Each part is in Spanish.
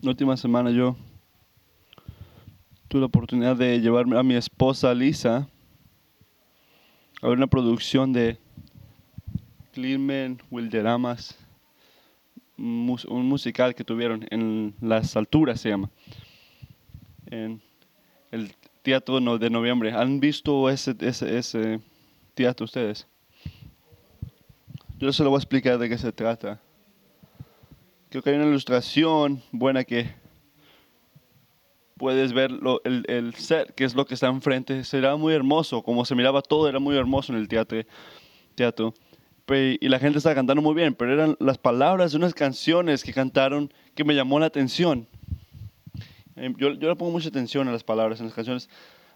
La última semana yo tuve la oportunidad de llevarme a mi esposa Lisa a ver una producción de Clearman Wilderamas, un musical que tuvieron en las alturas se llama, en el teatro de noviembre. ¿Han visto ese, ese, ese teatro ustedes? Yo se lo voy a explicar de qué se trata. Creo que hay una ilustración buena que puedes ver el, el, set, que es lo que está enfrente. Será muy hermoso, como se miraba todo, era muy hermoso en el teatro. teatro. Y la gente estaba cantando muy bien, pero eran las palabras de unas canciones que cantaron que me llamó la atención. Em, yo, yo le pongo mucha atención a las palabras en las canciones.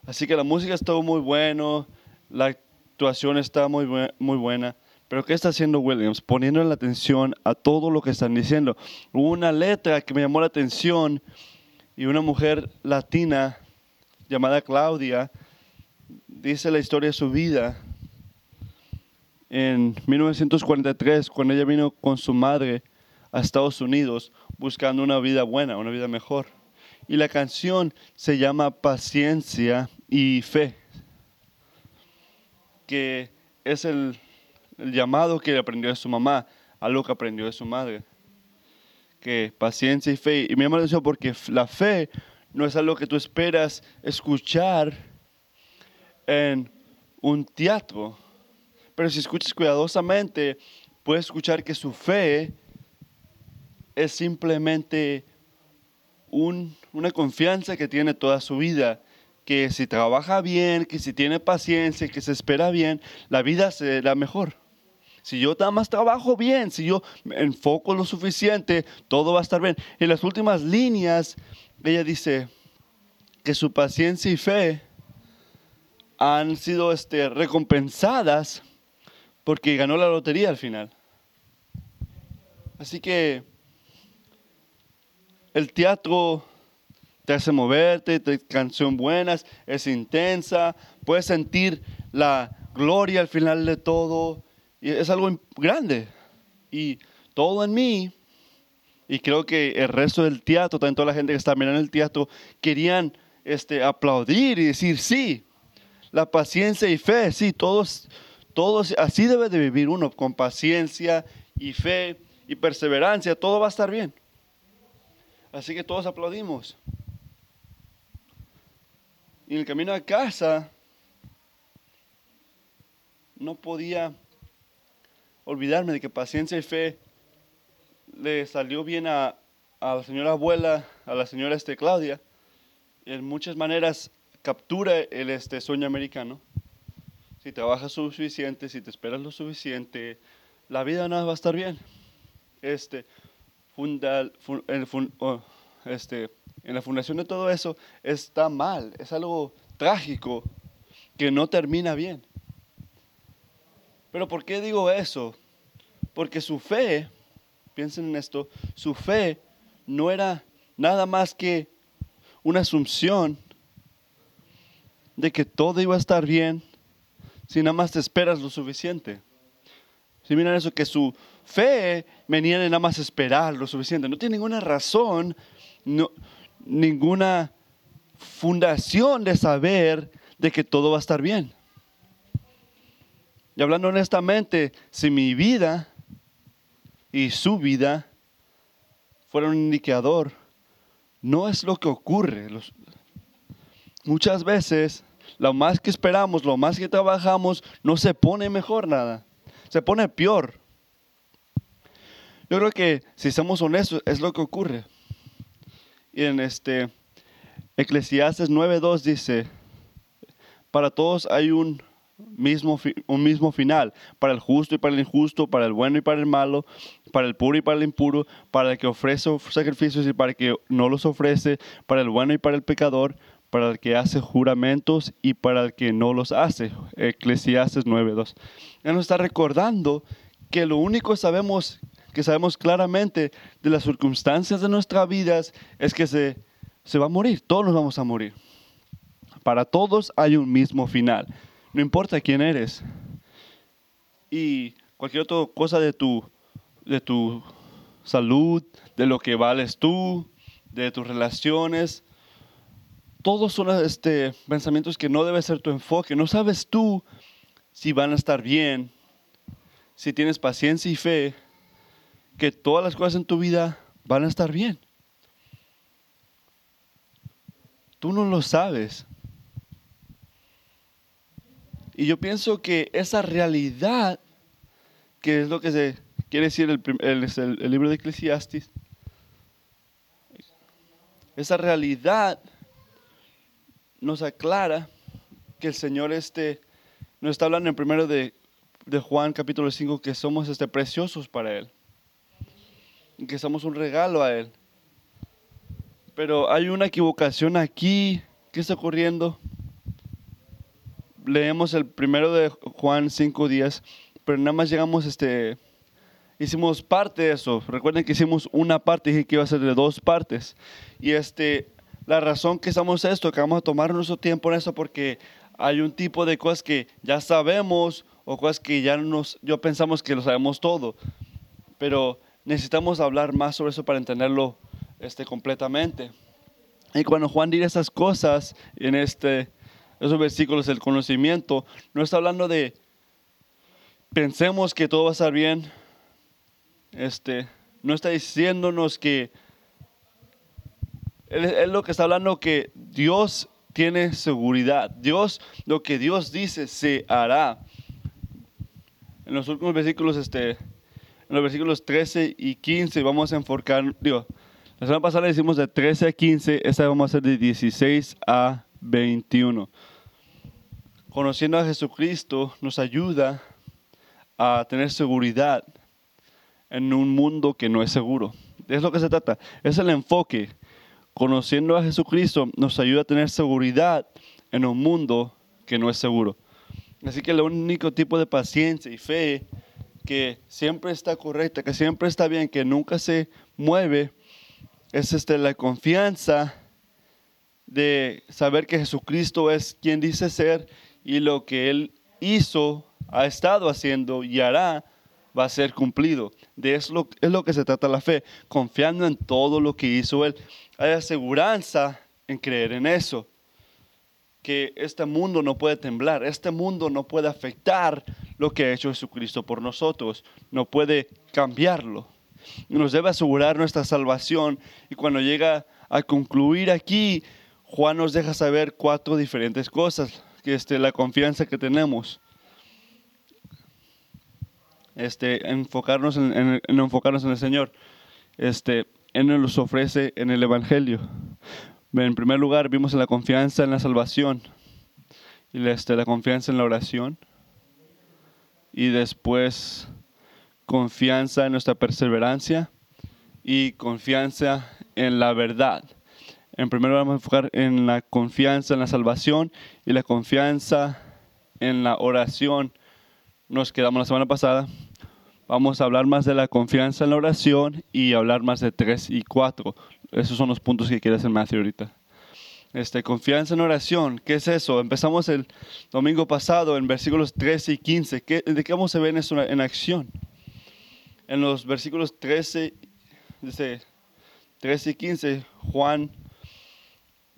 Así que la música estuvo muy bueno, la actuación está muy, muy buena. Pero ¿qué está haciendo Williams? Poniendo la atención a todo lo que están diciendo. Hubo una letra que me llamó la atención y una mujer latina llamada Claudia dice la historia de su vida. En 1943, cuando ella vino con su madre a Estados Unidos buscando una vida buena, una vida mejor. Y la canción se llama Paciencia y Fe, que es el el llamado que aprendió de su mamá, algo que aprendió de su madre. Que paciencia y fe. Y me llama la atención porque la fe no es algo que tú esperas escuchar en un teatro. Pero si escuchas cuidadosamente, puedes escuchar que su fe es simplemente una confianza que tiene toda su vida. Que si trabaja bien, que si tiene paciencia, que se espera bien, la vida será mejor. Si yo nada más trabajo bien, si yo me enfoco lo suficiente, todo va a estar bien. En las últimas líneas, ella dice que su paciencia y fe han sido este, recompensadas porque ganó la lotería al final. Así que el teatro te hace moverte, te canción buenas, es intensa, puedes sentir la gloria al final de todo y es algo grande. Y todo en mí, y creo que el resto del teatro, también toda la gente que está mirando el teatro, querían este, aplaudir y decir, sí, la paciencia y fe, sí, todos, todos, así debe de vivir uno, con paciencia y fe y perseverancia, todo va a estar bien. Así que todos aplaudimos. Y en el camino a casa, no podía olvidarme de que paciencia y fe le salió bien a, la señora abuela, a la señora este, Claudia. En muchas maneras captura el este, sueño americano. Si trabajas lo suficiente, si te esperas lo suficiente, la vida no va a estar bien. Este, funda, oh, este, en la fundación de todo eso está mal, es algo trágico que no termina bien. Pero ¿por qué digo eso? Porque su fe, piensen en esto, su fe no era nada más que una asunción de que todo iba a estar bien si nada más te esperas lo suficiente. Si miran eso, que su fe venía de nada más esperar lo suficiente. No tiene ninguna razón, no, ninguna fundación de saber de que todo va a estar bien. Y hablando honestamente, si mi vida y su vida fueran un indicador, no es lo que ocurre. muchas veces, lo más que esperamos, lo más que trabajamos, no se pone mejor nada, se pone peor. Yo creo que si somos honestos, es lo que ocurre. Y en este Eclesiastes 9.2 dice, para todos hay un mismo, un mismo final, para el justo y para el injusto, para el bueno y para el malo, para el puro y para el impuro, para el que ofrece sacrificios y para el que no los ofrece, para el bueno y para el pecador, para el que hace juramentos y para el que no los hace. Eclesiastes 9.2. Él nos está recordando que lo único sabemos, que sabemos claramente de las circunstancias de nuestras vidas es que se, se va a morir, todos nos vamos a morir. Para todos hay un mismo final. No importa quién eres. Y cualquier otra cosa de tu, de tu salud, de lo que vales tú, de tus relaciones. Todos son este, pensamientos que no debe ser tu enfoque. No sabes tú si van a estar bien, si tienes paciencia y fe, que todas las cosas en tu vida van a estar bien. Tú no lo sabes. Y yo pienso que esa realidad, que es lo que se quiere decir el, libro de Eclesiastes, esa realidad nos aclara que el Señor este, nos está hablando en primero de, de Juan capítulo 5 que somos este, preciosos para Él, que somos un regalo a Él. Pero hay una equivocación aquí. ¿Qué está ocurriendo? Leemos el primero de Juan 5 días, pero nada más llegamos, este, hicimos parte de eso. Recuerden que hicimos una parte, dije que iba a ser de dos partes. Y este, la razón que estamos esto, que vamos a tomar nuestro tiempo en eso, porque hay un tipo de cosas que ya sabemos o cosas que ya nos, yo pensamos que lo sabemos todo. Pero necesitamos hablar más sobre eso para entenderlo este, completamente. Y cuando Juan dice esas cosas en este, esos versículos del conocimiento, no está hablando de pensemos que todo va a estar bien. Este, no está diciéndonos que él, lo que está hablando que Dios tiene seguridad. Dios, lo que Dios dice se hará. En los últimos versículos, este, en los versículos 13 y 15, vamos a enfocar, digo, la semana pasada hicimos de 13 a 15, esta vamos a hacer de 16 a 21. Conociendo a Jesucristo nos ayuda a tener seguridad en un mundo que no es seguro. Es lo que se trata. Es el enfoque. Conociendo a Jesucristo nos ayuda a tener seguridad en un mundo que no es seguro. Así que el único tipo de paciencia y fe que siempre está correcta, que siempre está bien, que nunca se mueve, es este, la confianza de saber que Jesucristo es quien dice ser y lo que Él hizo, ha estado haciendo y hará va a ser cumplido. De eso es lo que se trata la fe, confiando en todo lo que hizo Él. Hay aseguranza en creer en eso, que este mundo no puede temblar, este mundo no puede afectar lo que ha hecho Jesucristo por nosotros, no puede cambiarlo nos debe asegurar nuestra salvación. Y cuando llega a concluir aquí, Juan nos deja saber cuatro diferentes cosas, este, la confianza que tenemos. Este, enfocarnos en, enfocarnos en el Señor. Este, Él nos ofrece en el Evangelio. En primer lugar, vimos la confianza en la salvación y este, la confianza en la oración. Y después confianza en nuestra perseverancia y confianza en la verdad. En primer lugar vamos a enfocar en la confianza en la salvación y la confianza en la oración. Nos quedamos la semana pasada. Vamos a hablar más de la confianza en la oración y hablar más de 3 y 4. Esos son los puntos que quiere hacer Matthew ahorita. Este, confianza en oración, ¿qué es eso? Empezamos el domingo pasado en versículos 13 y 15. ¿Qué, ¿De qué vamos a ver eso en acción? en los versículos 13, 13 y 15, Juan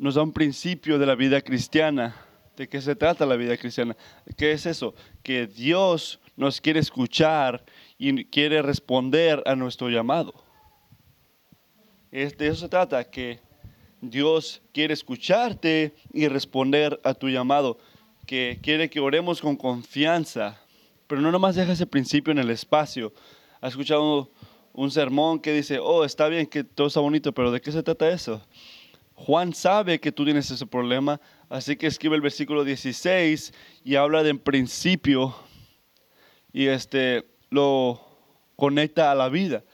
nos da un principio de la vida cristiana. ¿De qué se trata la vida cristiana? ¿Qué es eso? Que Dios nos quiere escuchar y quiere responder a nuestro llamado. De eso se trata, que Dios quiere escucharte y responder a tu llamado, que quiere que oremos con confianza, pero no nomás deja ese principio en el espacio, ¿Has escuchado un sermón que dice, oh, está bien que todo está bonito, pero ¿de qué se trata eso? Juan sabe que tú tienes ese problema, así que escribe el versículo 16 y habla de principio y este lo conecta a la vida,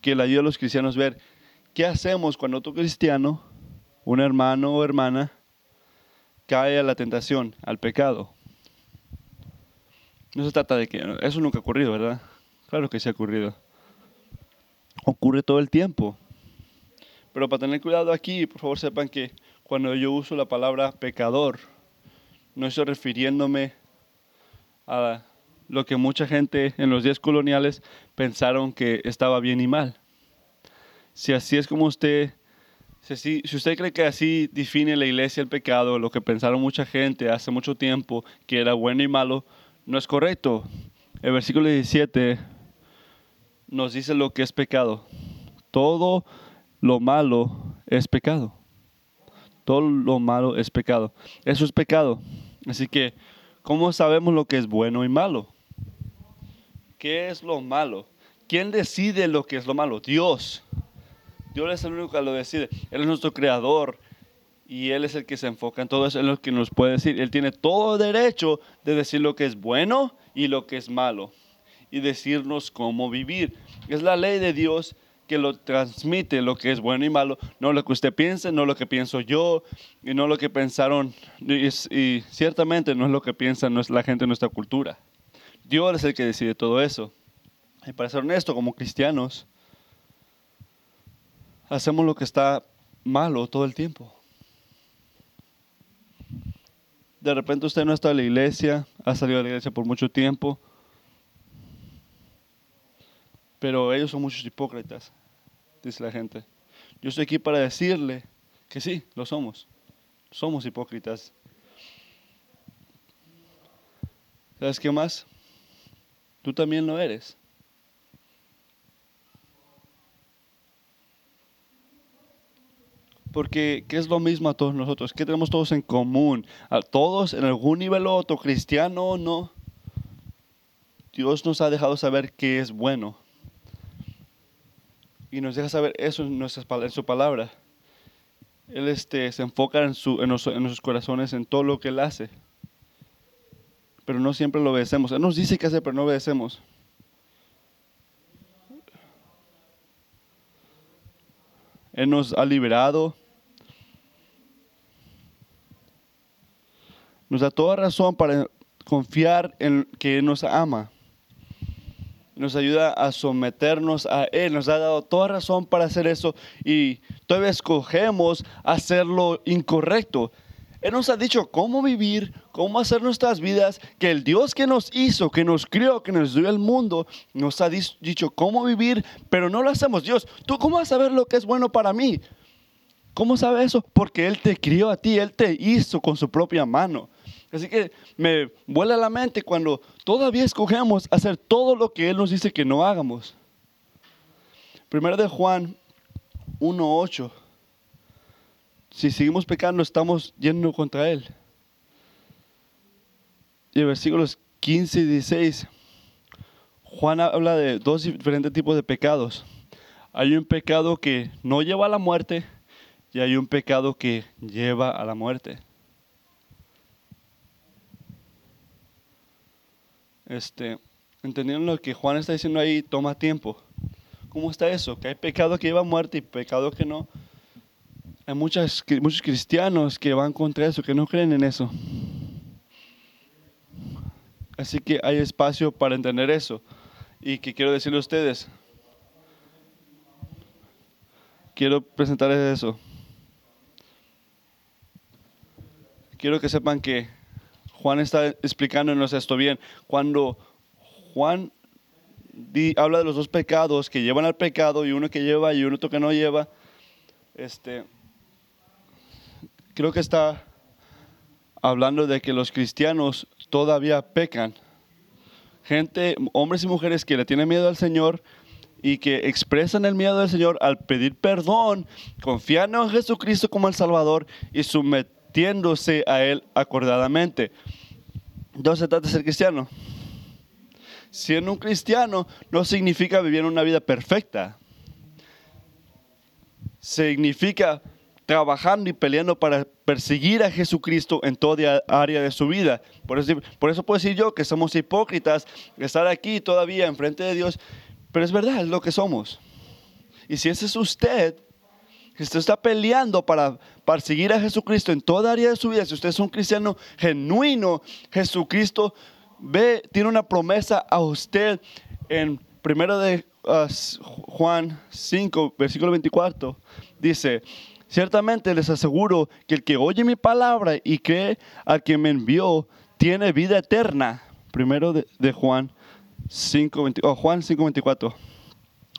que le ayuda a los cristianos a ver qué hacemos cuando tu cristiano, un hermano o hermana, cae a la tentación, al pecado. No se trata de que eso nunca ha ocurrido, ¿verdad? Claro que se ha ocurrido. Ocurre todo el tiempo. Pero para tener cuidado aquí, por favor sepan que cuando yo uso la palabra pecador, no estoy refiriéndome a lo que mucha gente en los días coloniales pensaron que estaba bien y mal. Si así es como usted Si, si- usted cree que así define la iglesia el pecado, lo que pensaron mucha gente hace mucho tiempo, que era bueno y malo, no es correcto. El versículo 17 nos dice lo que es pecado. Todo lo malo es pecado. Todo lo malo es pecado. Eso es pecado. Así que, ¿cómo sabemos lo que es bueno y malo? ¿Qué es lo malo? ¿Quién decide lo que es lo malo? Dios. Dios es el único que lo decide. Él es nuestro creador y Él es el que se enfoca en todo eso. Él es el que nos puede decir. Él tiene todo derecho de decir lo que es bueno y lo que es malo y decirnos cómo vivir. Es la ley de Dios que lo transmite lo que es bueno y malo, no lo que usted piense, no lo que pienso yo y no lo que pensaron y, y ciertamente no es lo que piensa la gente en nuestra cultura. Dios es el que decide todo eso. Y para ser honesto, como cristianos, hacemos lo que está malo todo el tiempo. De repente usted no está en la iglesia, ha salido de la iglesia por mucho tiempo, pero ellos son muchos hipócritas, dice la gente. Yo estoy aquí para decirle que sí, lo somos. Somos hipócritas. ¿Sabes qué más? Tú también lo eres. Porque, ¿qué es lo mismo a todos nosotros? ¿Qué tenemos todos en común? A todos, en algún nivel otro, cristiano o no, Dios nos ha dejado saber qué es bueno. Y nos deja saber eso en, nuestras, en su palabra. Él este, se enfoca en, su, en, nos- en nuestros corazones, en todo lo que Él hace. Pero no siempre lo obedecemos. Él nos dice qué hacer, pero no obedecemos. Él nos ha liberado. Nos da toda razón para confiar en que Él nos ama. Nos ayuda a someternos a Él. Nos ha dado toda razón para hacer eso y todavía escogemos hacerlo incorrecto. Él nos ha dicho cómo vivir, cómo hacer nuestras vidas, que el Dios que nos hizo, que nos crió, que nos dio el mundo, nos ha dicho cómo vivir, pero no lo hacemos. Dios, ¿tú cómo vas a saber lo que es bueno para mí? ¿Cómo sabe eso? Porque Él te crió a ti, Él te hizo con su propia mano. Así que me vuela la mente cuando todavía escogemos hacer todo lo que Él nos dice que no hagamos. Primero de Juan 1.8. Si seguimos pecando, estamos yendo contra Él. Y versículos 15 y 16, Juan habla de dos diferentes tipos de pecados. Hay un pecado que no lleva a la muerte y hay un pecado que lleva a la muerte. Este, entendiendo lo que Juan está diciendo ahí, toma tiempo. ¿Cómo está eso? Que hay pecado que lleva a muerte y pecado que no. Hay muchas, muchos cristianos que van contra eso, que no creen en eso. Así que hay espacio para entender eso. Y que quiero decirle a ustedes, quiero presentarles eso. Quiero que sepan que Juan está explicándonos esto bien. Cuando Juan habla de los dos pecados que llevan al pecado y uno que lleva y uno que no lleva, este, creo que está hablando de que los cristianos todavía pecan. Gente, hombres y mujeres que le tienen miedo al Señor y que expresan el miedo del Señor al pedir perdón, confiando en Jesucristo como el Salvador y a Él acordadamente. Entonces se trata de ser cristiano. Siendo un cristiano no significa vivir una vida perfecta. Significa trabajando y peleando para perseguir a Jesucristo en toda área de su vida. Por eso, por eso puedo decir yo que somos hipócritas, estar aquí todavía enfrente de Dios, pero es verdad, lo que somos. Y si ese es usted, que usted está peleando para perseguir a Jesucristo en toda área de su vida, si usted es un cristiano genuino, Jesucristo ve, tiene una promesa a usted en primero de uh, Juan 5, versículo 24, dice, ciertamente les aseguro que el que oye mi palabra y cree al que me envió, tiene vida eterna. Primero de, Juan 5, 20 oh, Juan 5, 24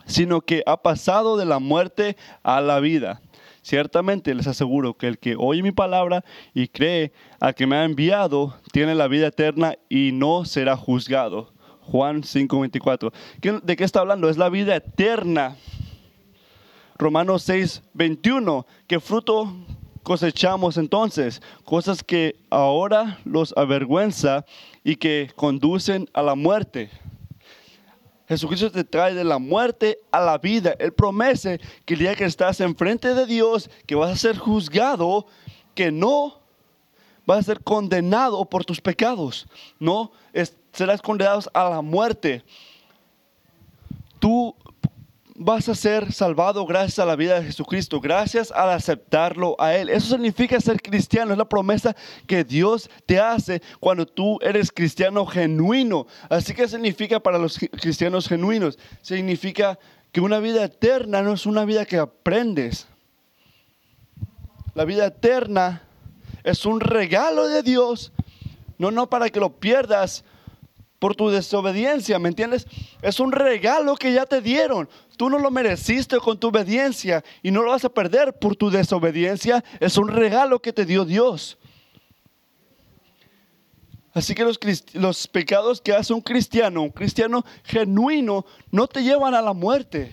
sino que ha pasado de la muerte a la vida. Ciertamente les aseguro que el que oye mi palabra y cree a que me ha enviado, tiene la vida eterna y no será juzgado. Juan 5:24. ¿De qué está hablando? Es la vida eterna. Romanos 6:21. ¿Qué fruto cosechamos entonces? Cosas que ahora los avergüenza y que conducen a la muerte. Jesucristo te trae de la muerte a la vida. Él promete que el día que estás enfrente de Dios, que vas a ser juzgado, que no vas a ser condenado por tus pecados. No serás condenado a la muerte. Tú vas a ser salvado gracias a la vida de Jesucristo, gracias al aceptarlo a Él. Eso significa ser cristiano, es la promesa que Dios te hace cuando tú eres cristiano genuino. Así que significa para los cristianos genuinos, significa que una vida eterna no es una vida que aprendes. La vida eterna es un regalo de Dios, no, no para que lo pierdas, por tu desobediencia, ¿me entiendes? Es un regalo que ya te dieron. Tú no lo mereciste con tu obediencia y no lo vas a perder por tu desobediencia. Es un regalo que te dio Dios. Así que los, pecados que hace un cristiano, un cristiano genuino, no te llevan a la muerte.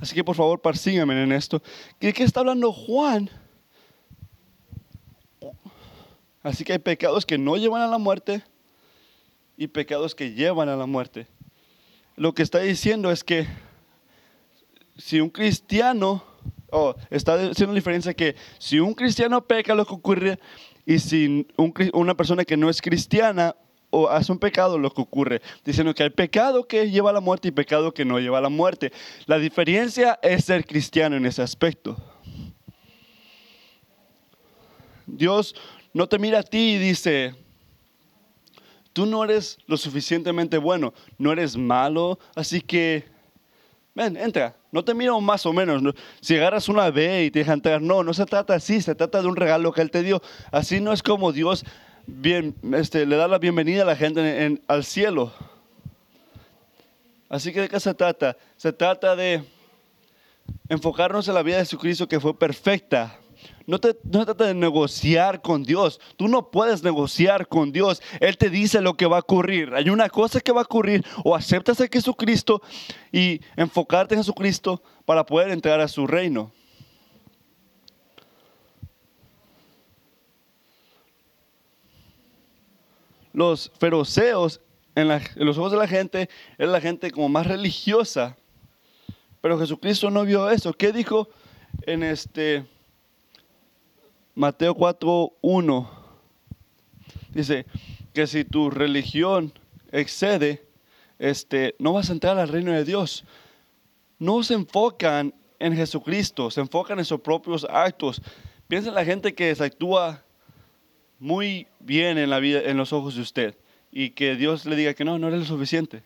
Así que por favor, persíganme en esto. ¿De qué está hablando Juan? Así que hay pecados que no llevan a la muerte y pecados que llevan a la muerte. Lo que está diciendo es que si un cristiano, oh, está haciendo la diferencia que si un cristiano peca lo que ocurre y si una persona que no es cristiana o hace un pecado lo que ocurre, diciendo que hay pecado que lleva a la muerte y pecado que no lleva a la muerte. La diferencia es ser cristiano en ese aspecto. Dios no te mira a ti y dice, tú no eres lo suficientemente bueno, no eres malo, así que, ven, entra. No te miro más o menos. Si agarras una B y te deja entrar, no, no se trata así, se trata de un regalo que Él te dio. Así no es como Dios bien, este, le da la bienvenida a la gente al cielo. Así que de qué se trata? Se trata de enfocarnos en la vida de Jesucristo que fue perfecta no, te, no trata de negociar con Dios. Tú no puedes negociar con Dios. Él te dice lo que va a ocurrir. Hay una cosa que va a ocurrir. O aceptas a Jesucristo y enfocarte en Jesucristo para poder entrar a su reino. Los feroceos en, los ojos de la gente era la gente como más religiosa. Pero Jesucristo no vio eso. ¿Qué dijo en este Mateo 4.1 dice que si tu religión excede, este, no vas a entrar al reino de Dios. No se enfocan en Jesucristo, se enfocan en sus propios actos. Piensa en la gente que se actúa muy bien en la vida, en los ojos de usted, y que Dios le diga que no, no eres lo suficiente.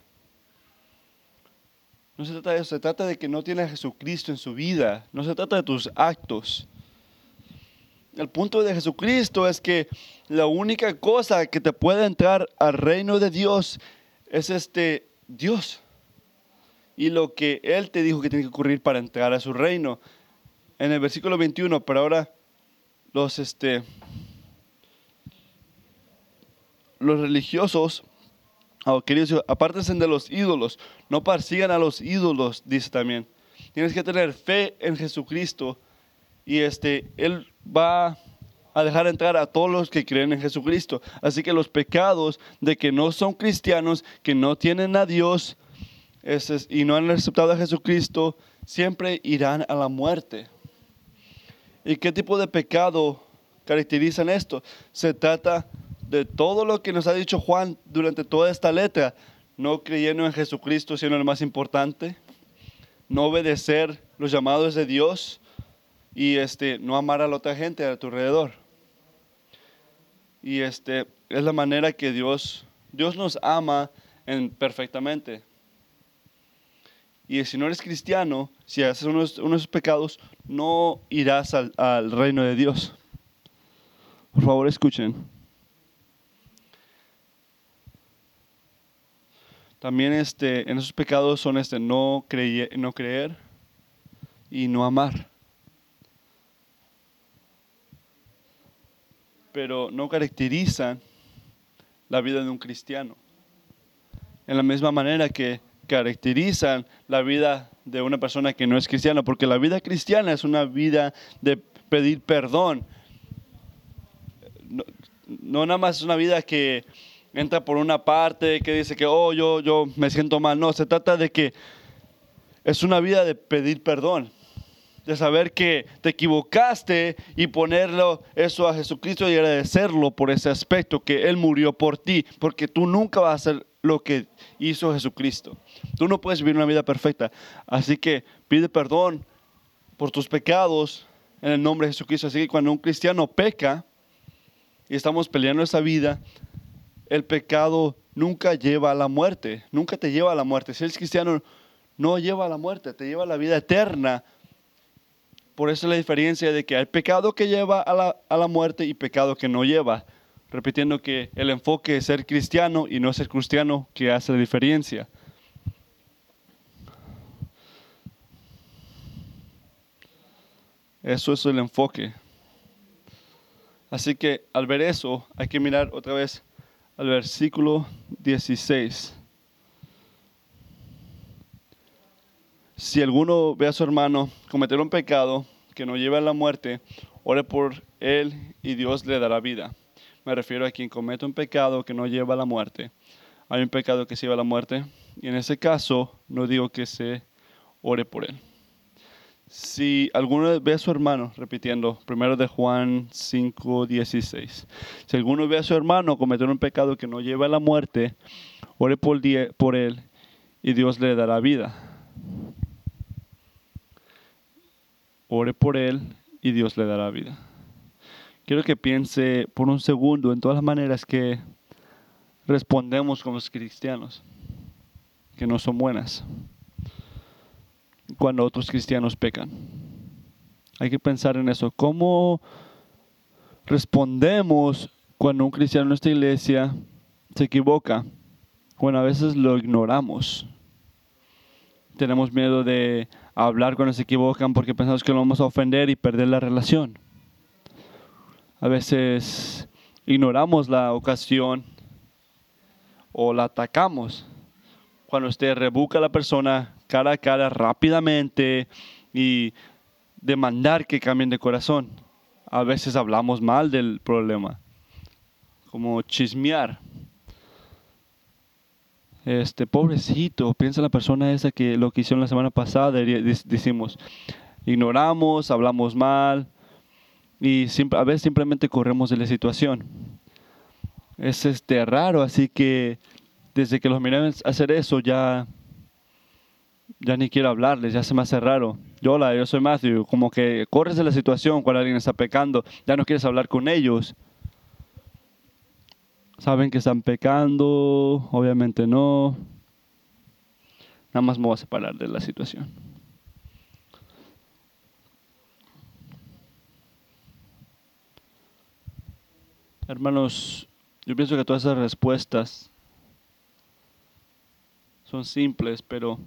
No se trata de eso, se trata de que no tiene a Jesucristo en su vida, no se trata de tus actos. El punto de Jesucristo es que la única cosa que te puede entrar al reino de Dios es este Dios. Y lo que Él te dijo que tiene que ocurrir para entrar a su reino. En el versículo 21, pero ahora los, este, los religiosos, oh, queridos, apártense de los ídolos, no persigan a los ídolos, dice también. Tienes que tener fe en Jesucristo y este, Él va a dejar entrar a todos los que creen en Jesucristo. Así que los pecados de que no son cristianos, que no tienen a Dios y no han aceptado a Jesucristo, siempre irán a la muerte. ¿Y qué tipo de pecado caracterizan esto? Se trata de todo lo que nos ha dicho Juan durante toda esta letra, no creyendo en Jesucristo siendo el más importante, no obedecer los llamados de Dios, y este, no amar a la otra gente a tu alrededor. Y este, es la manera que Dios, Dios nos ama en, perfectamente. Y si no eres cristiano, si haces unos, unos pecados, no irás al, al reino de Dios. Por favor, escuchen. También este, en esos pecados son este, no, creye- no creer y no amar. Pero no caracterizan la vida de un cristiano. En la misma manera que caracterizan la vida de una persona que no es cristiana, porque la vida cristiana es una vida de pedir perdón. No, nada más es una vida que entra por una parte, que dice que, oh, yo, yo me siento mal. No, se trata de que es una vida de pedir perdón, de saber que te equivocaste y ponerlo eso a Jesucristo y agradecerlo por ese aspecto, que Él murió por ti, porque tú nunca vas a hacer lo que hizo Jesucristo. Tú no puedes vivir una vida perfecta. Así que pide perdón por tus pecados en el nombre de Jesucristo. Así que cuando un cristiano peca y estamos peleando esa vida, el pecado nunca lleva a la muerte, nunca te lleva a la muerte. Si eres cristiano, no lleva a la muerte, te lleva a la vida eterna. Por eso es la diferencia de que hay pecado que lleva a la, a la muerte y pecado que no lleva. Repitiendo que el enfoque es ser cristiano y no ser cristiano que hace la diferencia. Eso es el enfoque. Así que al ver eso, hay que mirar otra vez al versículo 16. Si alguno ve a su hermano cometer un pecado que no lleva a la muerte, ore por él y Dios le dará vida. Me refiero a quien comete un pecado que no lleva a la muerte. Hay un pecado que lleva a la muerte y en ese caso no digo que se ore por él. Si alguno ve a su hermano, repitiendo, primero de Juan 5, 16. Si alguno ve a su hermano cometer un pecado que no lleva a la muerte, ore por, por él y Dios le dará vida. Ore por él y Dios le dará vida. Quiero que piense por un segundo en todas las maneras que respondemos como cristianos, que no son buenas cuando otros cristianos pecan. Hay que pensar en eso. ¿Cómo respondemos cuando un cristiano en nuestra iglesia se equivoca? Bueno, a veces lo ignoramos. Tenemos miedo de hablar cuando se equivocan porque pensamos que lo vamos a ofender y perder la relación. A veces ignoramos la ocasión o la atacamos cuando usted rebuca a la persona cara a cara rápidamente y demandar que cambien de corazón. A veces hablamos mal del problema, como chismear. Este, pobrecito, piensa la persona esa que lo que hicieron la semana pasada, decimos, ignoramos, hablamos mal y a veces simplemente corremos de la situación. Es este, raro, así que desde que los miré hacer eso ya ya ni quiero hablarles, ya se me hace raro. Yo, hola, yo soy Matthew, como que corres de la situación cuando alguien está pecando, ya no quieres hablar con ellos. Saben que están pecando, obviamente no. Nada más me voy a separar de la situación. Hermanos, yo pienso que todas esas respuestas son simples, pero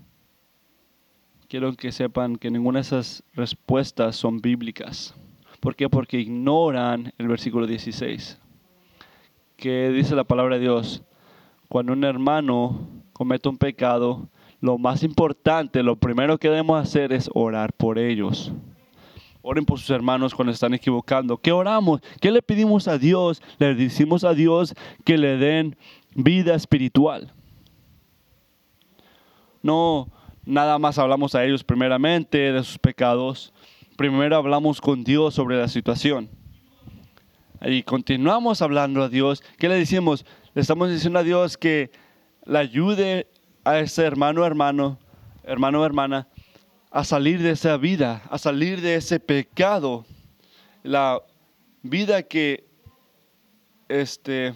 quiero que sepan que ninguna de esas respuestas son bíblicas. ¿Por qué? Porque ignoran el versículo 16, que dice la palabra de Dios, cuando un hermano comete un pecado, lo más importante, lo primero que debemos hacer es orar por ellos. Oren por sus hermanos cuando están equivocando. ¿Qué oramos? ¿Qué le pedimos a Dios? Le decimos a Dios que le den vida espiritual. No, nada más hablamos a ellos primeramente de sus pecados. Primero hablamos con Dios sobre la situación. Y continuamos hablando a Dios. ¿Qué le decimos? Le estamos diciendo a Dios que le ayude a ese hermano, hermano, hermano hermana, a salir de esa vida, a salir de ese pecado. La vida que este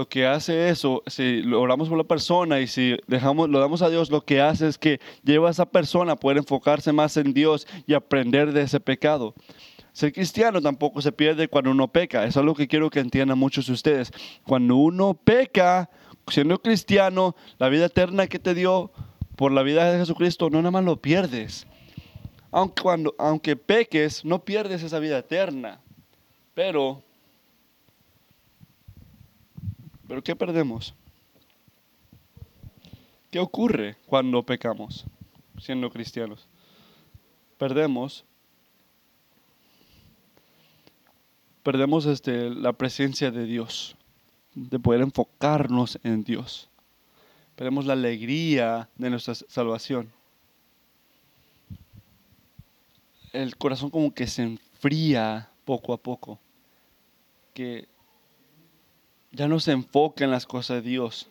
lo que hace eso, si lo oramos por la persona y si dejamos, lo damos a Dios, lo que hace es que lleva a esa persona a poder enfocarse más en Dios y aprender de ese pecado. Ser cristiano tampoco se pierde cuando uno peca. Eso es lo que quiero que entiendan muchos de ustedes. Cuando uno peca, siendo cristiano, la vida eterna que te dio por la vida de Jesucristo, no nada más lo pierdes. Aunque, cuando, aunque peques, no pierdes esa vida eterna. Pero, pero ¿qué perdemos? ¿Qué ocurre cuando pecamos siendo cristianos? Perdemos perdemos este, la presencia de Dios, de poder enfocarnos en Dios. Perdemos la alegría de nuestra salvación. El corazón como que se enfría poco a poco, que ya no se enfoca en las cosas de Dios.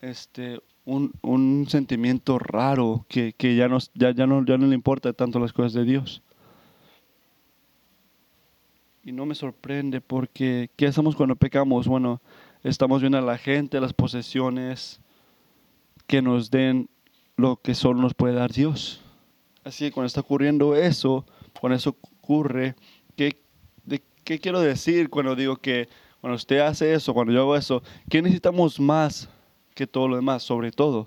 Este, un, un sentimiento raro que, que ya, nos, ya, ya, no, ya no le importa tanto las cosas de Dios. Y no me sorprende porque ¿qué hacemos cuando pecamos? Bueno, estamos viendo a la gente, las posesiones que nos den lo que solo nos puede dar Dios. Así que cuando está ocurriendo eso, cuando eso ocurre, ¿qué, ¿qué quiero decir cuando digo que cuando usted hace eso, cuando yo hago eso, ¿qué necesitamos más que todo lo demás? Sobre todo,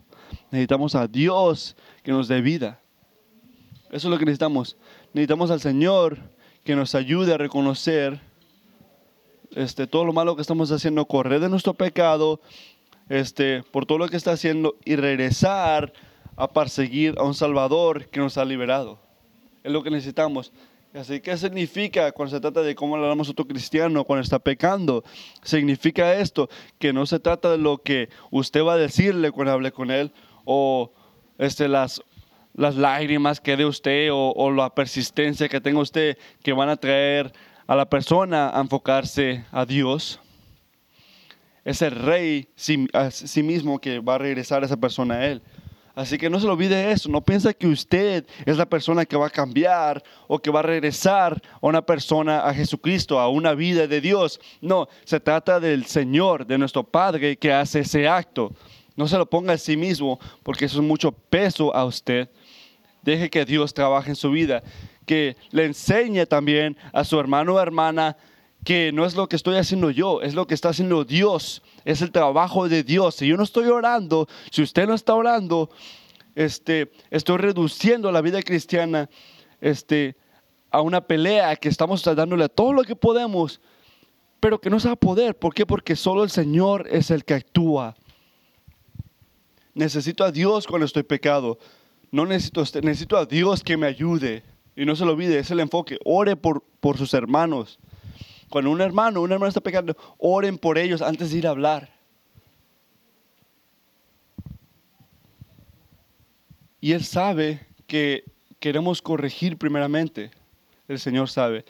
necesitamos a Dios que nos dé vida. Eso es lo que necesitamos. Necesitamos al Señor que nos ayude a reconocer este, todo lo malo que estamos haciendo, correr de nuestro pecado, este, por todo lo que está haciendo y regresar a perseguir a un Salvador que nos ha liberado. Es lo que necesitamos. Así que significa cuando se trata de cómo hablamos otro cristiano cuando está pecando? Significa esto, que no se trata de lo que usted va a decirle cuando hable con él o este, las las lágrimas que dé usted o, la persistencia que tenga usted que van a traer a la persona a enfocarse a Dios. Es el rey a sí mismo que va a regresar a esa persona a él. Así que no se lo olvide eso. No piensa que usted es la persona que va a cambiar o que va a regresar a una persona a Jesucristo, a una vida de Dios. No, se trata del Señor, de nuestro Padre que hace ese acto. No se lo ponga a sí mismo porque eso es mucho peso a usted. Deje que Dios trabaje en su vida. Que le enseñe también a su hermano o hermana que no es lo que estoy haciendo yo, es lo que está haciendo Dios. Es el trabajo de Dios. Si yo no estoy orando, si usted no está orando, este, estoy reduciendo la vida cristiana este, a una pelea que estamos dándole todo lo que podemos, pero que no se va a poder. ¿Por qué? Porque solo el Señor es el que actúa. Necesito a Dios cuando estoy pecado. No necesito, necesito a Dios que me ayude. Y no se lo olvide, es el enfoque. Ore por, por sus hermanos. Cuando un hermano, un hermano está pecando, oren por ellos antes de ir a hablar. Y Él sabe que queremos corregir primeramente. El Señor sabe.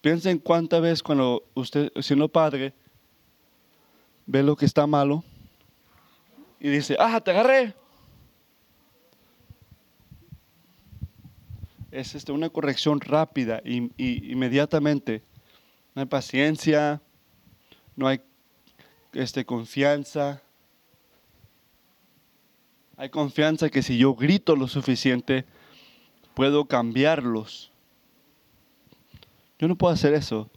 Piensen cuántas veces cuando usted, siendo padre, ve lo que está malo y dice, ah, te agarré. es este, una corrección rápida y, inmediatamente. No hay paciencia, no hay este, confianza. Hay confianza que si yo grito lo suficiente, puedo cambiarlos. Yo no puedo hacer eso.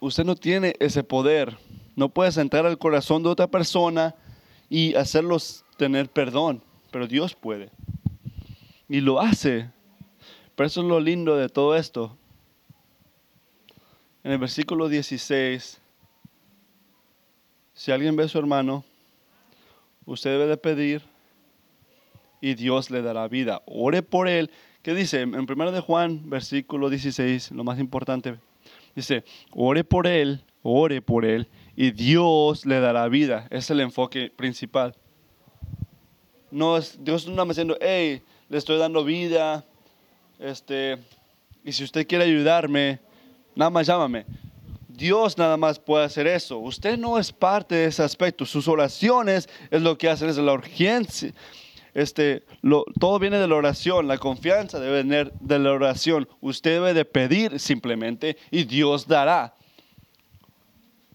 Usted no tiene ese poder. No puedes entrar al corazón de otra persona y hacerlos tener perdón, pero Dios puede. Y lo hace. Pero eso es lo lindo de todo esto. En el versículo 16, si alguien ve a su hermano, usted debe de pedir y Dios le dará vida. Ore por él. ¿Qué dice? En 1 de Juan, versículo 16, lo más importante. Dice, ore por él, ore por él y Dios le dará vida. Es el enfoque principal. No Dios no está diciendo, hey, le estoy dando vida. Este, y si usted quiere ayudarme, nada más llámame. Dios nada más puede hacer eso. Usted no es parte de ese aspecto. Sus oraciones es lo que hacen, es la urgencia. Este, todo viene de la oración. La confianza debe venir de la oración. Usted debe de pedir simplemente y Dios dará.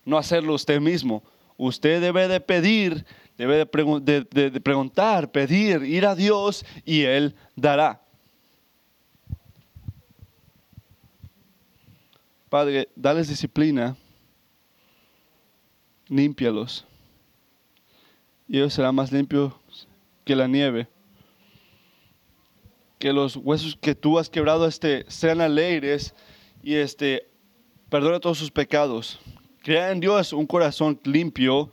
No hacerlo usted mismo. Usted debe de pedir Debe de, preguntar, pedir, ir a Dios y Él dará. Padre, dales disciplina, límpialos. Y ellos serán más limpios que la nieve. Que los huesos que tú has quebrado este, sean alegres y este, perdona todos sus pecados. Crea en Dios un corazón limpio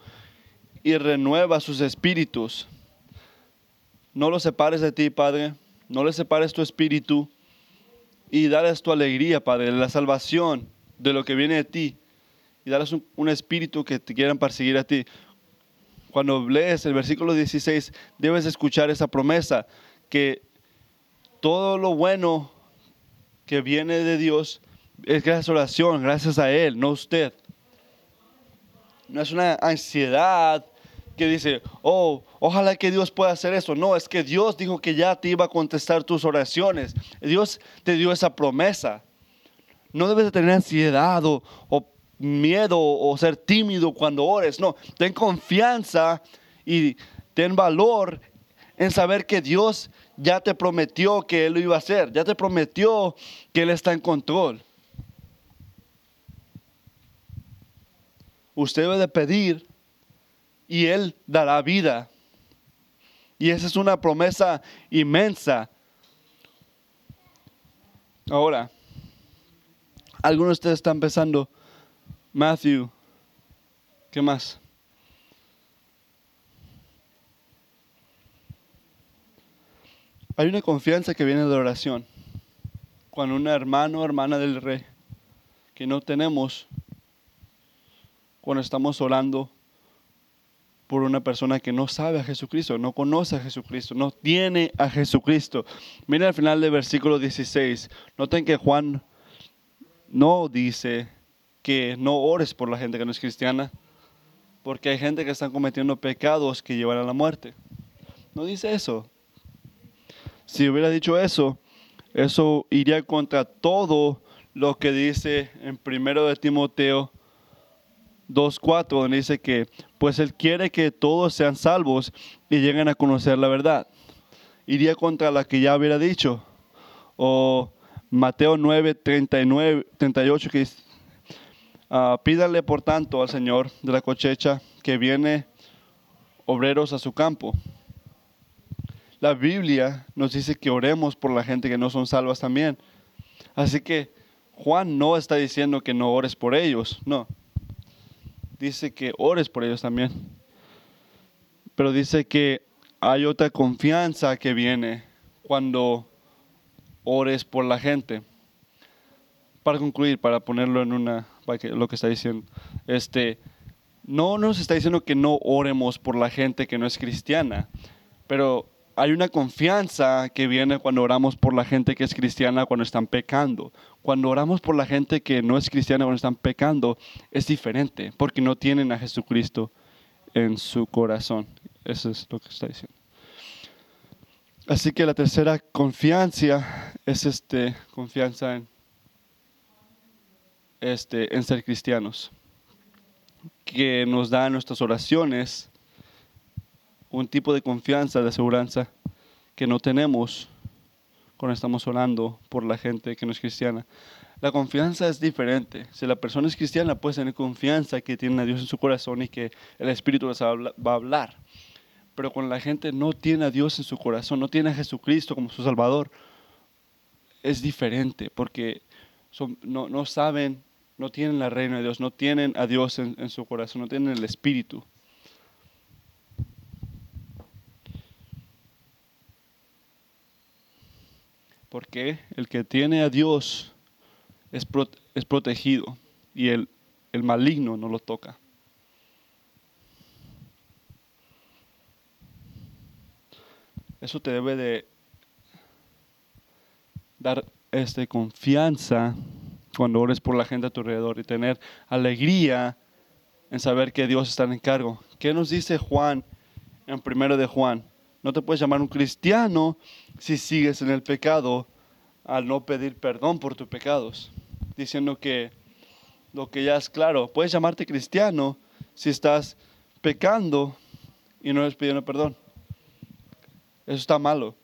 y renueva sus espíritus. No los separes de ti, Padre. No les separes tu espíritu y darles tu alegría, Padre, la salvación de lo que viene de ti. Y darles un, espíritu que te quieran perseguir a ti. Cuando lees el versículo 16, debes escuchar esa promesa que todo lo bueno que viene de Dios es gracias a oración, gracias a Él, no usted. No es una ansiedad que dice, oh, ojalá que Dios pueda hacer eso. No, es que Dios dijo que ya te iba a contestar tus oraciones. Dios te dio esa promesa. No debes de tener ansiedad o, miedo o ser tímido cuando ores. No, ten confianza y ten valor en saber que Dios ya te prometió que Él lo iba a hacer. Ya te prometió que Él está en control. Usted debe de pedir y Él dará vida. Y esa es una promesa inmensa. Ahora, algunos de ustedes están pensando, Matthew, ¿qué más? Hay una confianza que viene de la oración. Cuando un hermano o hermana del rey que no tenemos cuando estamos orando por una persona que no sabe a Jesucristo, no conoce a Jesucristo, no tiene a Jesucristo. Miren al final del versículo 16. Noten que Juan no dice que no ores por la gente que no es cristiana, porque hay gente que está cometiendo pecados que llevan a la muerte. No dice eso. Si hubiera dicho eso, eso iría contra todo lo que dice en primero de Timoteo 2.4, donde dice que, pues Él quiere que todos sean salvos y lleguen a conocer la verdad. Iría contra la que ya hubiera dicho. O Mateo 9, 38, que dice, ah, pídale por tanto al Señor de la cosecha que viene obreros a su campo. La Biblia nos dice que oremos por la gente que no son salvas también. Así que Juan no está diciendo que no ores por ellos, no dice que ores por ellos también. Pero dice que hay otra confianza que viene cuando ores por la gente. Para concluir, para ponerlo en una, lo que está diciendo, este, no nos está diciendo que no oremos por la gente que no es cristiana, pero hay una confianza que viene cuando oramos por la gente que es cristiana cuando están pecando. Cuando oramos por la gente que no es cristiana cuando están pecando, es diferente, porque no tienen a Jesucristo en su corazón. Eso es lo que está diciendo. Así que la tercera confianza es este, confianza en, este, en ser cristianos, que nos da nuestras oraciones un tipo de confianza, de aseguranza que no tenemos cuando estamos orando por la gente que no es cristiana. La confianza es diferente. Si la persona es cristiana, puede tener confianza que tiene a Dios en su corazón y que el Espíritu va a hablar. Pero cuando la gente no tiene a Dios en su corazón, no tiene a Jesucristo como su Salvador, es diferente porque no, no, saben, no tienen la reina de Dios, no tienen a Dios en su corazón, no tienen el Espíritu. Porque el que tiene a Dios es, es protegido y el, el maligno no lo toca. Eso te debe de dar este, confianza cuando ores por la gente a tu alrededor y tener alegría en saber que Dios está en cargo. ¿Qué nos dice Juan en primero de Juan? No te puedes llamar un cristiano si sigues en el pecado al no pedir perdón por tus pecados, diciendo que lo que ya es claro, puedes llamarte cristiano si estás pecando y no les pidiendo perdón. Eso está malo.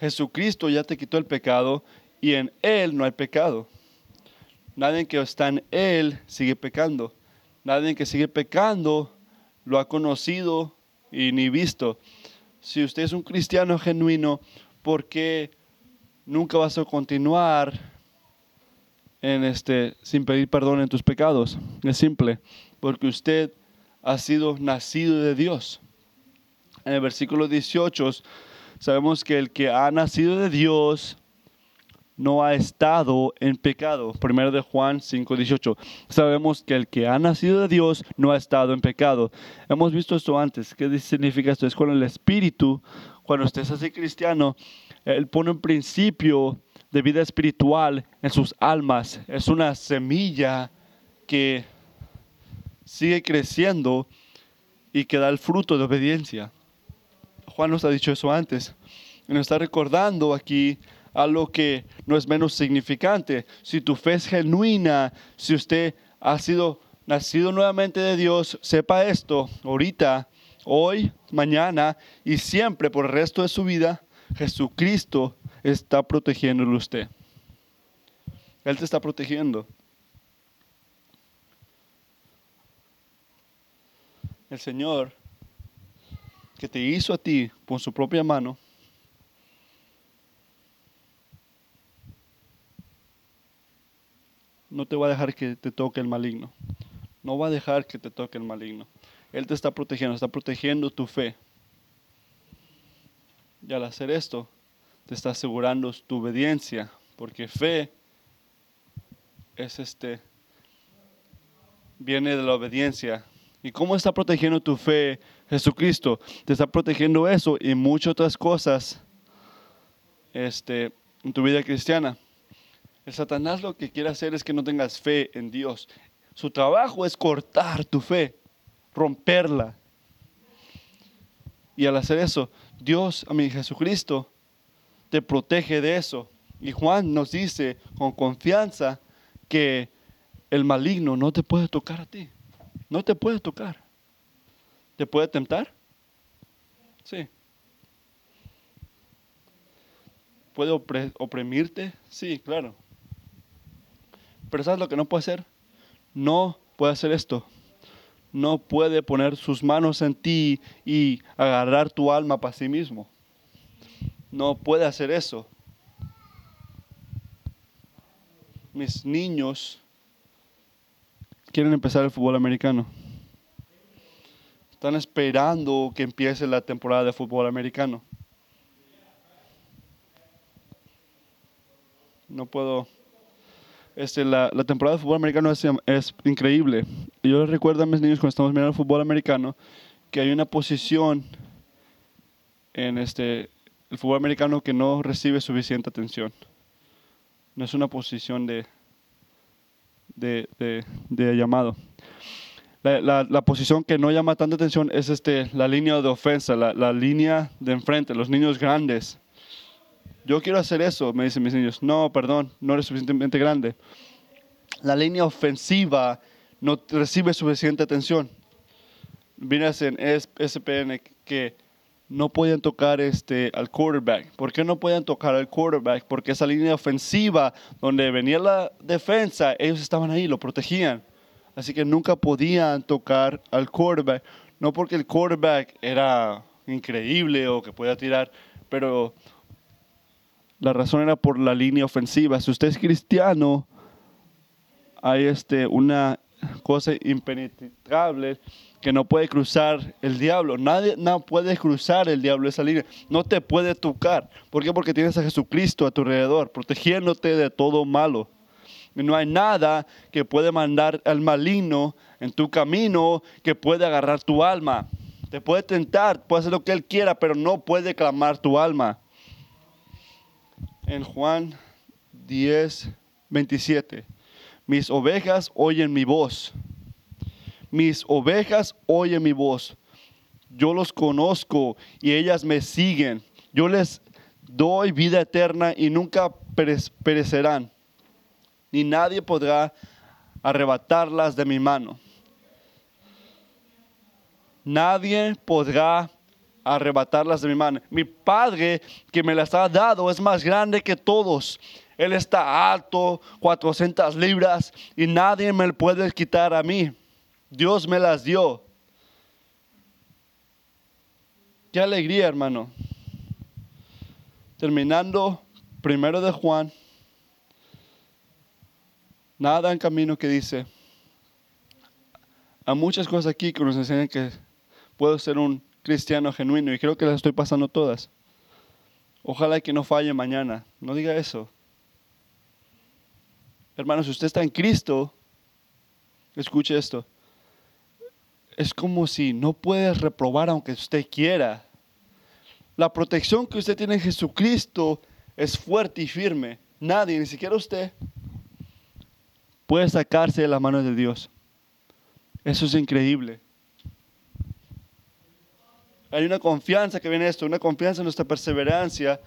Jesucristo ya te quitó el pecado y en Él no hay pecado. Nadie que está en Él sigue pecando. Nadie que sigue pecando lo ha conocido y ni visto. Si usted es un cristiano genuino, ¿por qué nunca vas a continuar en este, sin pedir perdón en tus pecados? Es simple, porque usted ha sido nacido de Dios. En el versículo 18 sabemos que el que ha nacido de Dios no ha estado en pecado. Primero de Juan 5:18. Sabemos que el que ha nacido de Dios no ha estado en pecado. Hemos visto esto antes. ¿Qué significa esto? Es con el Espíritu, cuando usted es así cristiano, Él pone un principio de vida espiritual en sus almas. Es una semilla que sigue creciendo y que da el fruto de obediencia. Juan nos ha dicho eso antes. Y nos está recordando aquí algo que no es menos significante. Si tu fe es genuina, si usted ha sido nacido nuevamente de Dios, sepa esto, ahorita, hoy, mañana y siempre por el resto de su vida, Jesucristo está protegiéndolo usted. Él te está protegiendo. El Señor que te hizo a ti con su propia mano, te va a dejar que te toque el maligno. No va a dejar que te toque el maligno. Él te está protegiendo, está protegiendo tu fe. Y al hacer esto, te está asegurando tu obediencia, porque fe es este viene de la obediencia. ¿Y cómo está protegiendo tu fe Jesucristo? Te está protegiendo eso y muchas otras cosas este, en tu vida cristiana. El Satanás lo que quiere hacer es que no tengas fe en Dios. Su trabajo es cortar tu fe, romperla. Y al hacer eso, Dios, a mi Jesucristo, te protege de eso. Y Juan nos dice con confianza que el maligno no te puede tocar a ti. No te puede tocar. ¿Te puede tentar? Sí. ¿Puede oprimirte? Sí, claro. Pero ¿sabes lo que no puede hacer? No puede hacer esto. No puede poner sus manos en ti y agarrar tu alma para sí mismo. No puede hacer eso. Mis niños quieren empezar el fútbol americano. Están esperando que empiece la temporada de fútbol americano. No puedo este, la, temporada de fútbol americano es, increíble. Y yo recuerdo a mis niños cuando estamos mirando el fútbol americano que hay una posición en este, el fútbol americano que no recibe suficiente atención. No es una posición de, de, llamado. La, la, posición que no llama tanta atención es este, la línea de ofensa, la, la línea de enfrente, los niños grandes yo quiero hacer eso, me dicen mis niños. No, perdón, no eres suficientemente grande. La línea ofensiva no recibe suficiente atención. Vienes en SPN que no podían tocar este, al quarterback. ¿Por qué no podían tocar al quarterback? Porque esa línea ofensiva donde venía la defensa, ellos estaban ahí, lo protegían. Así que nunca podían tocar al quarterback. No porque el quarterback era increíble o que podía tirar, pero la razón era por la línea ofensiva. Si usted es cristiano, hay este, una cosa impenetrable que no puede cruzar el diablo. Nadie no puede cruzar el diablo esa línea. No te puede tocar. ¿Por qué? Porque tienes a Jesucristo a tu alrededor, protegiéndote de todo malo. No hay nada que puede mandar al maligno en tu camino que puede agarrar tu alma. Te puede tentar, puede hacer lo que él quiera, pero no puede clamar tu alma en Juan 10, 27. Mis ovejas oyen mi voz. Mis ovejas oyen mi voz. Yo los conozco y ellas me siguen. Yo les doy vida eterna y nunca perecerán. Ni nadie podrá arrebatarlas de mi mano. Nadie podrá arrebatarlas de mi mano. Mi Padre que me las ha dado es más grande que todos. Él está alto, 400 libras, y nadie me puede quitar a mí. Dios me las dio. Qué alegría, hermano. Terminando primero de Juan, nada en camino que dice, hay muchas cosas aquí que nos enseñan que puedo ser un cristiano genuino y creo que las estoy pasando todas. Ojalá que no falle mañana. No diga eso. Hermanos, si usted está en Cristo, escuche esto. Es como si no puede reprobar aunque usted quiera. La protección que usted tiene en Jesucristo es fuerte y firme. Nadie, ni siquiera usted, puede sacarse de la mano de Dios. Eso es increíble. Hay una confianza que viene esto, una confianza en nuestra perseverancia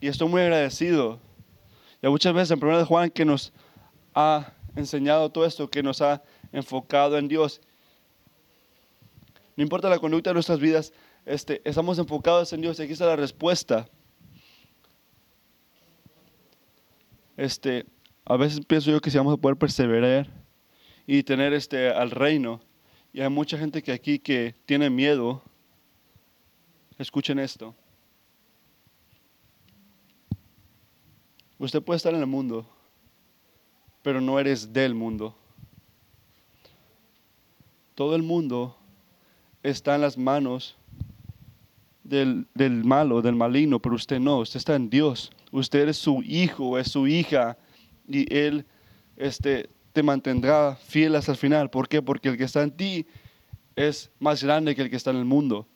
y estoy muy agradecido. Y muchas veces en 1 de Juan que nos ha enseñado todo esto, que nos ha enfocado en Dios. No importa la conducta de nuestras vidas, este, estamos enfocados en Dios y aquí está la respuesta. Este, a veces pienso yo que si vamos a poder perseverar y tener este, al reino, y hay mucha gente que aquí que tiene miedo, escuchen esto. Usted puede estar en el mundo, pero no eres del mundo. Todo el mundo está en las manos del, del, malo, del maligno, pero usted no, usted está en Dios. Usted es su hijo, es su hija, y Él este, te mantendrá fiel hasta el final. ¿Por qué? Porque el que está en ti es más grande que el que está en el mundo.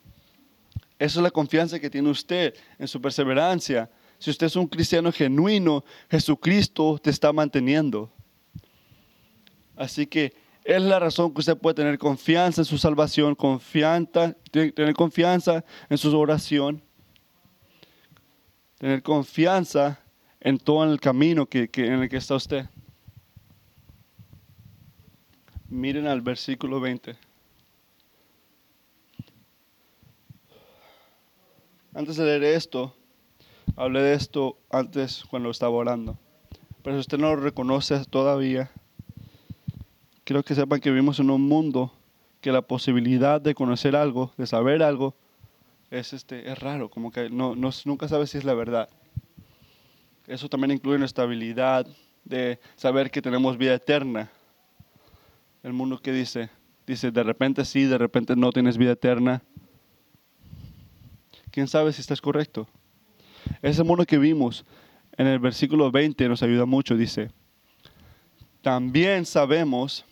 Esa es la confianza que tiene usted en su perseverancia. Si usted es un cristiano genuino, Jesucristo te está manteniendo. Así que es la razón que usted puede tener confianza en su salvación, confianza, tener confianza en su oración, tener confianza en todo el camino que, en el que está usted. Miren al versículo 20. Antes de leer esto, hablé de esto antes cuando estaba orando. Pero si usted no lo reconoce todavía, quiero que sepan que vivimos en un mundo que la posibilidad de conocer algo, de saber algo, es, este, es raro, como que no, nunca sabe si es la verdad. Eso también incluye nuestra habilidad de saber que tenemos vida eterna. El mundo que dice, dice, de repente sí, de repente no tienes vida eterna. ¿Quién sabe si estás correcto? Ese mundo que vimos en el versículo 20 nos ayuda mucho, dice, también sabemos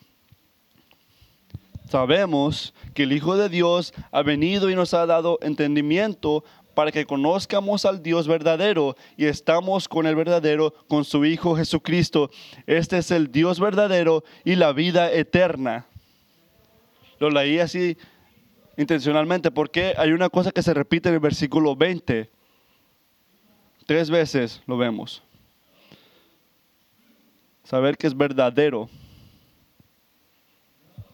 Sabemos que el Hijo de Dios ha venido y nos ha dado entendimiento para que conozcamos al Dios verdadero y estamos con el verdadero, con su Hijo Jesucristo. Este es el Dios verdadero y la vida eterna. Lo leí así intencionalmente porque hay una cosa que se repite en el versículo 20. Tres veces lo vemos. Saber que es verdadero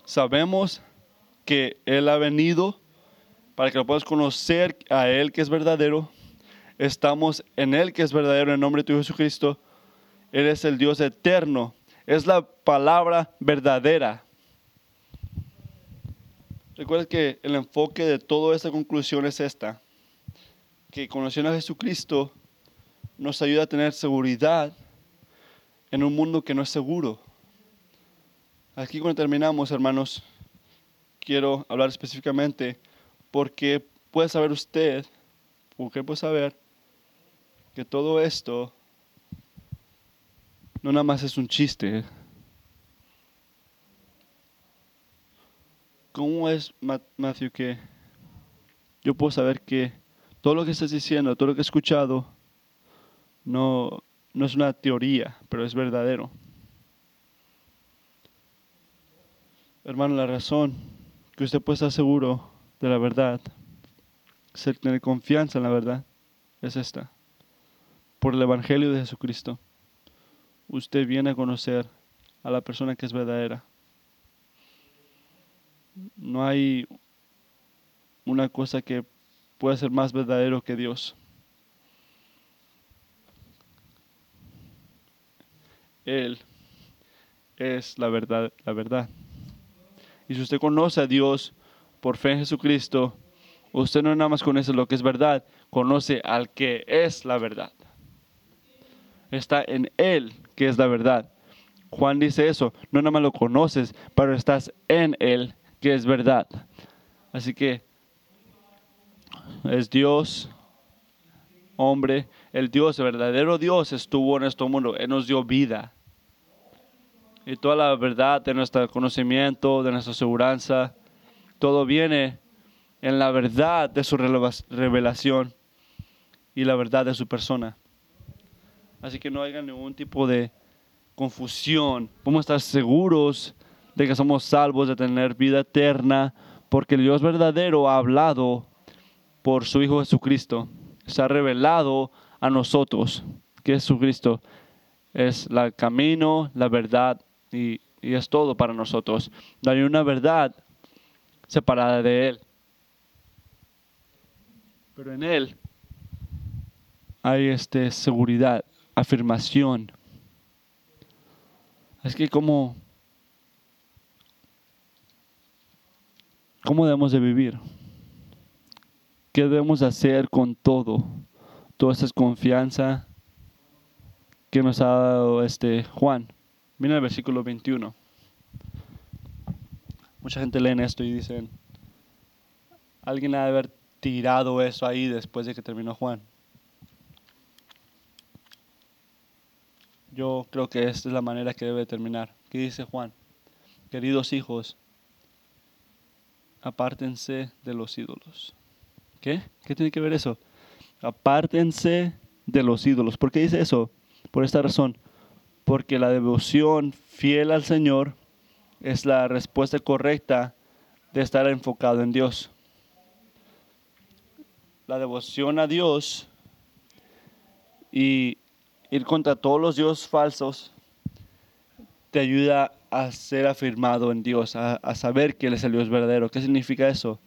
sabemos que Él ha venido para que lo puedas conocer a Él que es verdadero. Estamos en Él que es verdadero en el nombre de tu Jesucristo. Él es el Dios eterno. Es la palabra verdadera. Recuerda que el enfoque de toda esta conclusión es esta. Que conociendo a Jesucristo nos ayuda a tener seguridad en un mundo que no es seguro. Aquí cuando terminamos, hermanos, quiero hablar específicamente porque puede saber usted, porque puede saber que todo esto no nada más es un chiste. ¿Cómo es, Matthew, que yo puedo saber que todo lo que estás diciendo, todo lo que he escuchado, no, no es una teoría, pero es verdadero? Hermano, la razón que usted puede estar seguro de la verdad, tener confianza en la verdad, es esta. Por el Evangelio de Jesucristo, usted viene a conocer a la persona que es verdadera. No hay una cosa que pueda ser más verdadero que Dios. Él es la verdad, la verdad. Y si usted conoce a Dios por fe en Jesucristo, usted no nada más conoce lo que es verdad, conoce al que es la verdad. Está en Él que es la verdad. Juan dice eso, no nada más lo conoces, pero estás en Él que es verdad. Así que es Dios, hombre, el Dios, el verdadero Dios estuvo en este mundo, Él nos dio vida. Y toda la verdad de nuestro conocimiento, de nuestra seguridad, todo viene en la verdad de su revelación y la verdad de su persona. Así que no haya ningún tipo de confusión. Podemos estar seguros de que somos salvos, de tener vida eterna, porque el Dios verdadero ha hablado por su Hijo Jesucristo. Se ha revelado a nosotros que Jesucristo es el camino, la verdad y, y es todo para nosotros. No hay una verdad separada de Él. Pero en Él hay este, seguridad, afirmación. Es que como, ¿cómo debemos de vivir? ¿Qué debemos hacer con todo? Toda esa confianza que nos ha dado este Juan. Mira el versículo 21. Mucha gente lee esto y dicen, alguien ha de haber tirado eso ahí después de que terminó Juan. Yo creo que esta es la manera que debe terminar. ¿Qué dice Juan? Queridos hijos, apártense de los ídolos. ¿Qué? ¿Qué tiene que ver eso? Apártense de los ídolos. ¿Por qué dice eso? Por esta razón. Porque la devoción fiel al Señor es la respuesta correcta de estar enfocado en Dios. La devoción a Dios y ir contra todos los dioses falsos te ayuda a ser afirmado en Dios, a, saber que Él es el Dios verdadero. ¿Qué significa eso?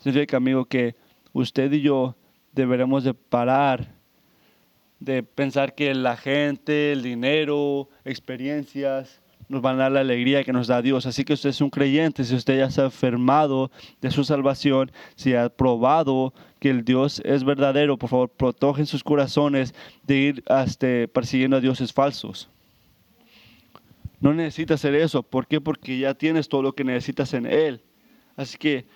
Significa, amigo, que usted y yo deberemos de parar de pensar que la gente, el dinero, experiencias, nos van a dar la alegría que nos da Dios. Así que usted es un creyente, si usted ya se ha afirmado de su salvación, si ha probado que el Dios es verdadero, por favor, protejan sus corazones de ir este, persiguiendo a dioses falsos. No necesitas hacer eso. ¿Por qué? Porque ya tienes todo lo que necesitas en Él. Así que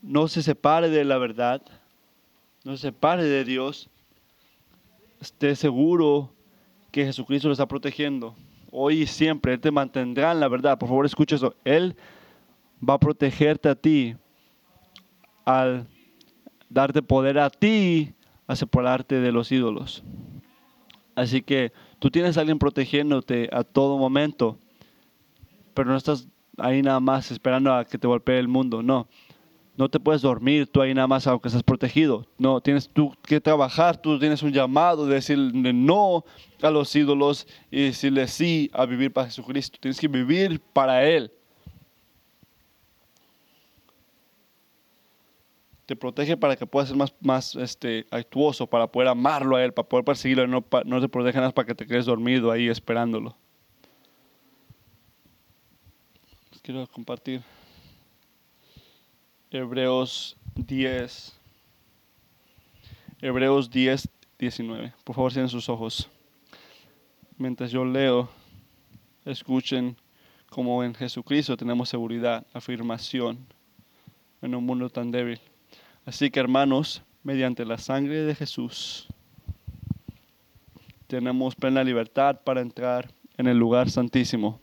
no se separe de la verdad, no se separe de Dios. Esté seguro que Jesucristo lo está protegiendo hoy y siempre. Él te mantendrá en la verdad. Por favor, escucha eso. Él va a protegerte a ti al darte poder a ti a separarte de los ídolos. Así que tú tienes a alguien protegiéndote a todo momento, pero no estás ahí nada más esperando a que te golpee el mundo. No, no te puedes dormir tú ahí nada más aunque estás protegido. No, tienes tú que trabajar, tú tienes un llamado de decirle no a los ídolos y decirle sí a vivir para Jesucristo. Tienes que vivir para Él. Te protege para que puedas ser más, más este, actuoso, para poder amarlo a Él, para poder perseguirlo. No, no te protege nada para que te quedes dormido ahí esperándolo. quiero compartir. Hebreos 10. Hebreos 10, 19. Por favor, cierren sus ojos. Mientras yo leo, escuchen cómo en Jesucristo tenemos seguridad, afirmación en un mundo tan débil. Así que hermanos, mediante la sangre de Jesús, tenemos plena libertad para entrar en el lugar santísimo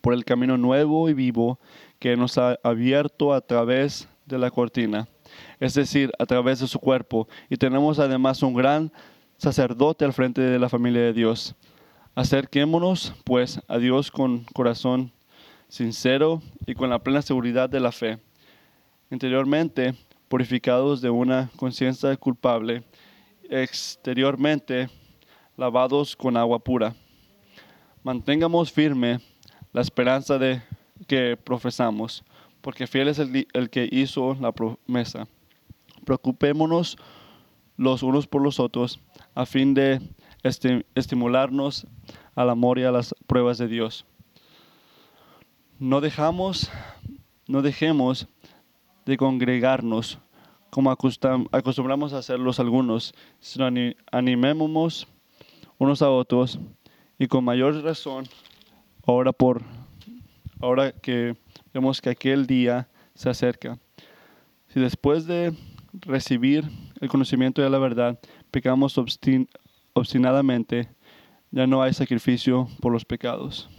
por el camino nuevo y vivo que nos ha abierto a través de la cortina, es decir, a través de su cuerpo. Y tenemos además un gran sacerdote al frente de la familia de Dios. Acerquémonos, pues, a Dios con corazón sincero y con la plena seguridad de la fe. Interiormente, purificados de una conciencia culpable, exteriormente, lavados con agua pura. Mantengamos firme la esperanza de que profesamos, porque fiel es el, el que hizo la promesa. Preocupémonos los unos por los otros a fin de estimularnos al amor y a las pruebas de Dios. No dejamos, no dejemos de congregarnos como acostum- acostumbramos a hacerlos algunos, sino ani- animémonos unos a otros y con mayor razón ahora por ahora que vemos que aquel día se acerca. Si después de recibir el conocimiento de la verdad pecamos obstin- obstinadamente, ya no hay sacrificio por los pecados.